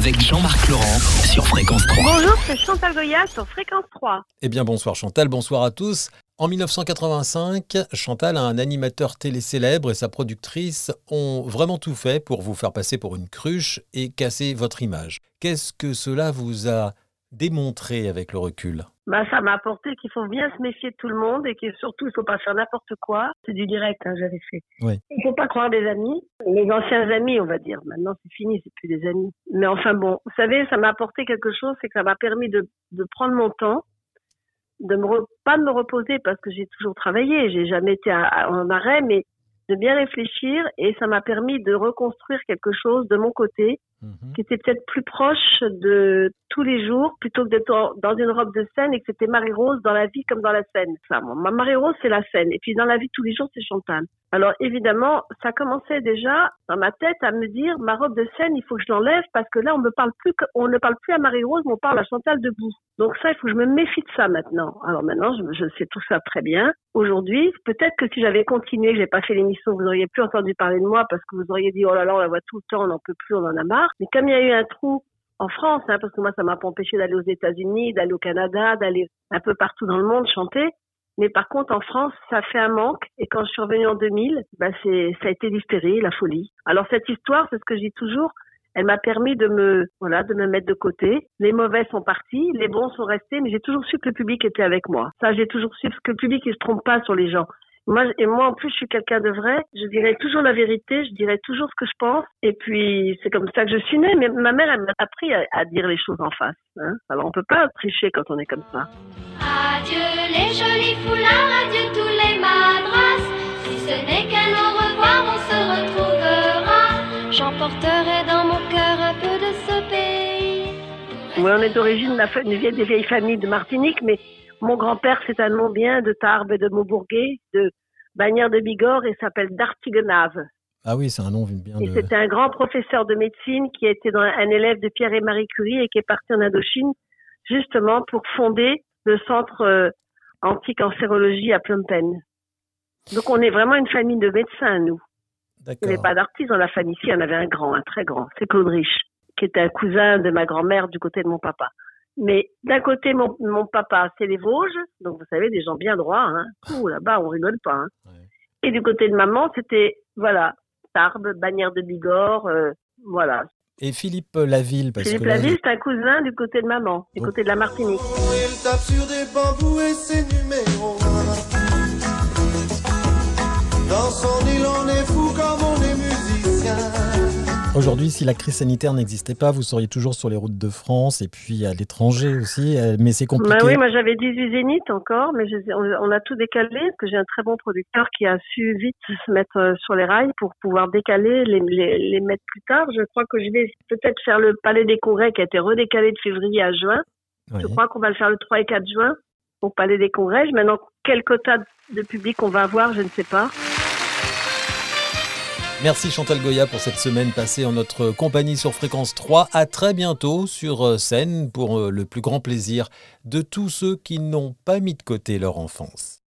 avec Jean-Marc Laurent sur Fréquence 3. Bonjour, c'est Chantal Goya sur Fréquence 3. Eh bien bonsoir Chantal, bonsoir à tous. En 1985, Chantal, un animateur télé célèbre et sa productrice ont vraiment tout fait pour vous faire passer pour une cruche et casser votre image. Qu'est-ce que cela vous a démontré avec le recul bah, ça m'a apporté qu'il faut bien se méfier de tout le monde et que surtout il faut pas faire n'importe quoi. C'est du direct, hein, j'avais fait. Oui. Il faut pas croire des amis, les anciens amis, on va dire. Maintenant c'est fini, c'est plus des amis. Mais enfin bon, vous savez, ça m'a apporté quelque chose, c'est que ça m'a permis de, de prendre mon temps, de me re- pas de me reposer parce que j'ai toujours travaillé, j'ai jamais été à- en arrêt, mais de bien réfléchir et ça m'a permis de reconstruire quelque chose de mon côté Mhm. qui était peut-être plus proche de tous les jours plutôt que d'être dans une robe de scène et que c'était Marie-Rose dans la vie comme dans la scène. Moi, ma Marie-Rose, c'est la scène. Et puis dans la vie tous les jours, c'est Chantal. Alors évidemment, ça commençait déjà dans ma tête à me dire, ma robe de scène, il faut que je l'enlève parce que là, on me parle plus, on ne parle plus à Marie-Rose, mais on parle à Chantal debout. Donc ça, il faut que je me méfie de ça maintenant. Alors maintenant, je, je sais tout ça très bien. Aujourd'hui, peut-être que si j'avais continué, que j'ai pas fait l'émission, vous auriez plus entendu parler de moi parce que vous auriez dit, oh là là, on la voit tout le temps, on n'en peut plus, on en a marre. Mais comme il y a eu un trou en France, hein, parce que moi, ça m'a pas empêché d'aller aux États-Unis, d'aller au Canada, d'aller un peu partout dans le monde chanter. Mais par contre, en France, ça fait un manque. Et quand je suis revenue en 2000, bah, c'est, ça a été l'hystérie, la folie. Alors cette histoire, c'est ce que je dis toujours. Elle m'a permis de me, voilà, de me mettre de côté. Les mauvais sont partis, les bons sont restés, mais j'ai toujours su que le public était avec moi. Ça, j'ai toujours su que le public, il se trompe pas sur les gens. Moi, et moi, en plus, je suis quelqu'un de vrai. Je dirais toujours la vérité. Je dirais toujours ce que je pense. Et puis, c'est comme ça que je suis née. Mais ma mère, elle m'a appris à, à dire les choses en face. Hein. Alors, on peut pas tricher quand on est comme ça. Adieu les jolis foulards, adieu tous les madras. Si ce n'est qu'un au revoir, on se retrouvera. J'emporterai dans mon cœur un peu de ce pays. Oui, on est d'origine des vieilles familles de Martinique, mais mon grand-père, c'est un nom bien de Tarbes et de Maubourguet, de Bagnères de Bigorre et s'appelle Dartigenave. Ah oui, c'est un nom bien Et c'était un grand professeur de médecine qui a été dans- un élève de Pierre et Marie Curie et qui est parti en Indochine justement pour fonder le centre euh, anti-cancérologie à Phnom Penh. Donc on est vraiment une famille de médecins, nous. Il n'y avait pas d'artiste dans la famille ici, il y en avait un grand, un très grand. C'est Claude Rich, qui était un cousin de ma grand-mère du côté de mon papa. Mais d'un côté, mon, mon papa, c'est les Vosges, donc vous savez, des gens bien droits. Hein. Ouh, là-bas, on rigole pas. Hein. Ouais. Et du côté de maman, c'était, voilà, Tarbes, Bagnères de Bigorre, euh, voilà. Et Philippe Laville, parce Philippe que là, Laville, c'est un cousin du côté de maman, du Oh. côté de la Martinique. Il tape sur des bambous et c'est numéro aujourd'hui, si la crise sanitaire n'existait pas, vous seriez toujours sur les routes de France et puis à l'étranger aussi, euh, mais c'est compliqué. Bah oui, moi j'avais 18 zéniths encore, mais on, a tout décalé parce que j'ai un très bon producteur qui a su vite se mettre euh, sur les rails pour pouvoir décaler, les, les, les mettre plus tard. Je crois que je vais peut-être faire le Palais des Congrès qui a été redécalé de février à juin. Oui. Je crois qu'on va le faire le 3 et 4 juin au Palais des Congrès. Maintenant, quel quota de public on va avoir, je ne sais pas. Merci Chantal Goya pour cette semaine passée en notre compagnie sur Fréquence 3. À très bientôt sur euh, scène pour euh, le plus grand plaisir de tous ceux qui n'ont pas mis de côté leur enfance.